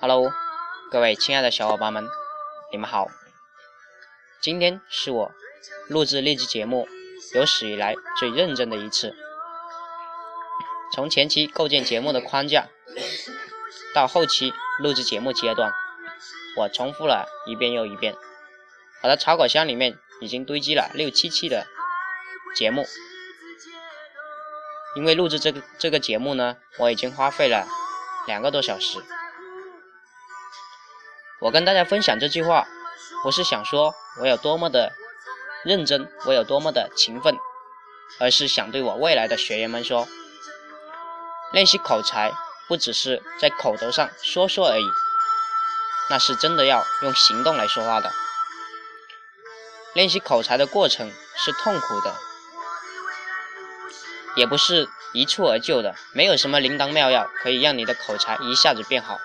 Hello，各位亲爱的小伙伴们，你们好。今天是我录制励志节目有史以来最认真的一次。从前期构建节目的框架，到后期录制节目阶段，我重复了一遍又一遍。我的草稿箱里面已经堆积了六七期的节目。因为录制这个这个节目呢，我已经花费了两个多小时。我跟大家分享这句话，不是想说我有多么的认真，我有多么的勤奋，而是想对我未来的学员们说：练习口才不只是在口头上说说而已，那是真的要用行动来说话的。练习口才的过程是痛苦的。也不是一蹴而就的，没有什么灵丹妙药可以让你的口才一下子变好。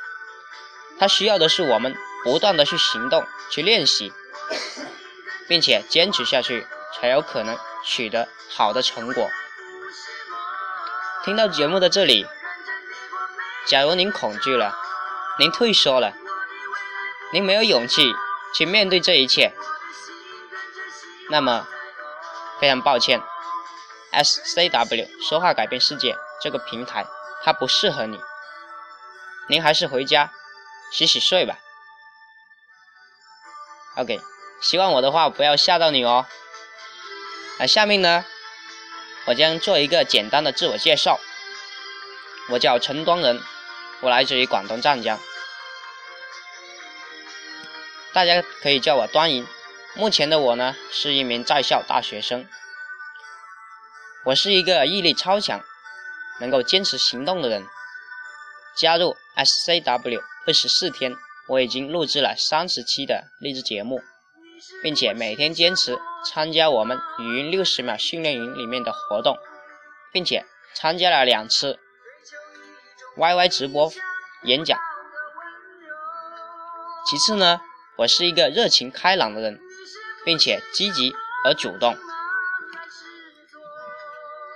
它需要的是我们不断的去行动、去练习，并且坚持下去，才有可能取得好的成果。听到节目的这里，假如您恐惧了，您退缩了，您没有勇气去面对这一切，那么非常抱歉。S C W 说话改变世界这个平台，它不适合你。您还是回家洗洗睡吧。OK，希望我的话不要吓到你哦。那下面呢，我将做一个简单的自我介绍。我叫陈端仁，我来自于广东湛江，大家可以叫我端银。目前的我呢，是一名在校大学生。我是一个毅力超强、能够坚持行动的人。加入 SCW 二十四天，我已经录制了三十期的励志节目，并且每天坚持参加我们语音六十秒训练营里面的活动，并且参加了两次 YY 直播演讲。其次呢，我是一个热情开朗的人，并且积极而主动。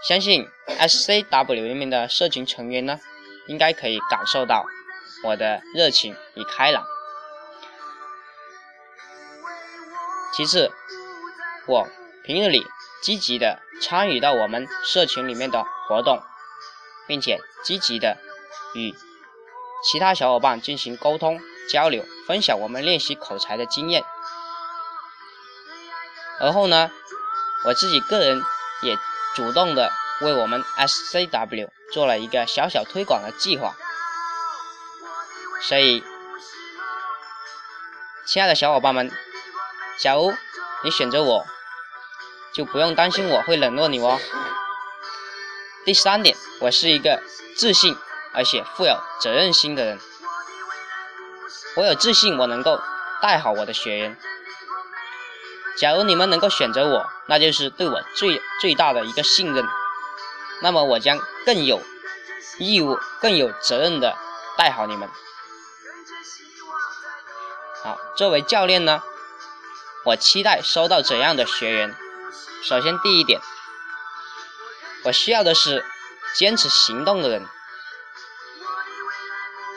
相信 SCW 里面的社群成员呢，应该可以感受到我的热情与开朗。其次，我平日里积极的参与到我们社群里面的活动，并且积极的与其他小伙伴进行沟通交流，分享我们练习口才的经验。而后呢，我自己个人也。主动的为我们 SCW 做了一个小小推广的计划，所以，亲爱的小伙伴们，假如你选择我，就不用担心我会冷落你哦。第三点，我是一个自信而且富有责任心的人，我有自信，我能够带好我的学员。假如你们能够选择我，那就是对我最最大的一个信任。那么我将更有义务、更有责任的带好你们。好，作为教练呢，我期待收到怎样的学员？首先，第一点，我需要的是坚持行动的人。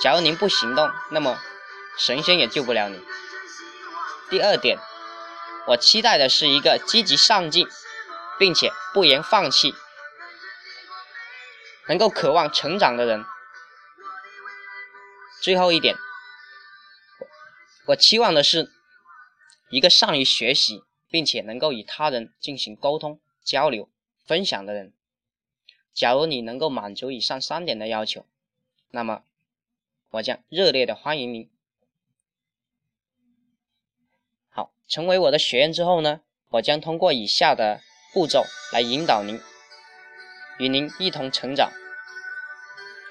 假如您不行动，那么神仙也救不了你。第二点。我期待的是一个积极上进，并且不言放弃，能够渴望成长的人。最后一点，我期望的是一个善于学习，并且能够与他人进行沟通、交流、分享的人。假如你能够满足以上三点的要求，那么我将热烈的欢迎您。成为我的学员之后呢，我将通过以下的步骤来引导您，与您一同成长。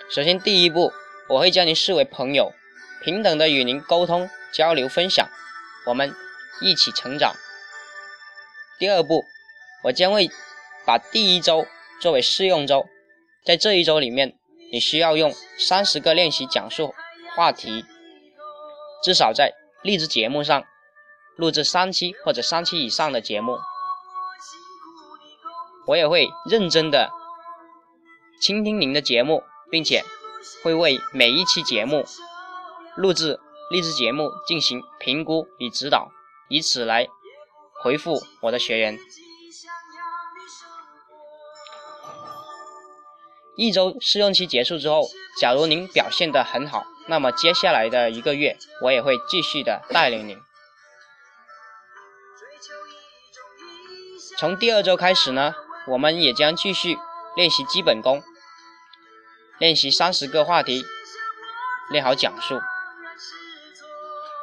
首先，第一步，我会将您视为朋友，平等的与您沟通、交流、分享，我们一起成长。第二步，我将会把第一周作为试用周，在这一周里面，你需要用三十个练习讲述话题，至少在励志节目上。录制三期或者三期以上的节目，我也会认真的倾听您的节目，并且会为每一期节目录制励志节目进行评估与指导，以此来回复我的学员。一周试用期结束之后，假如您表现得很好，那么接下来的一个月，我也会继续的带领您。从第二周开始呢，我们也将继续练习基本功，练习三十个话题，练好讲述。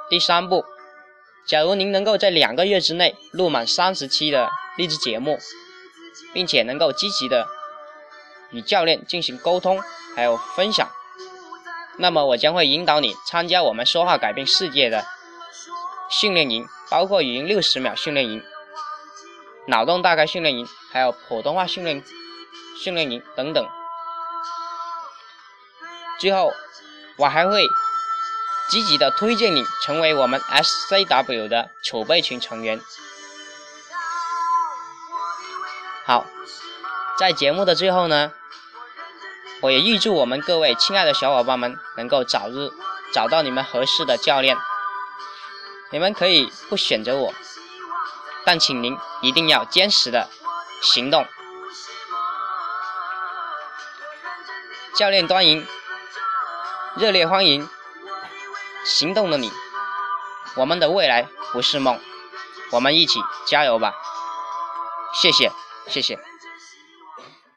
第三步，假如您能够在两个月之内录满三十期的励志节目，并且能够积极的。与教练进行沟通，还有分享，那么我将会引导你参加我们说话改变世界的训练营，包括语音六十秒训练营、脑洞大开训练营，还有普通话训练训练营等等。最后，我还会积极的推荐你成为我们 SCW 的储备群成员。好，在节目的最后呢。我也预祝我们各位亲爱的小伙伴们能够早日找到你们合适的教练。你们可以不选择我，但请您一定要坚实的行动。教练端迎，热烈欢迎行动的你。我们的未来不是梦，我们一起加油吧！谢谢，谢谢。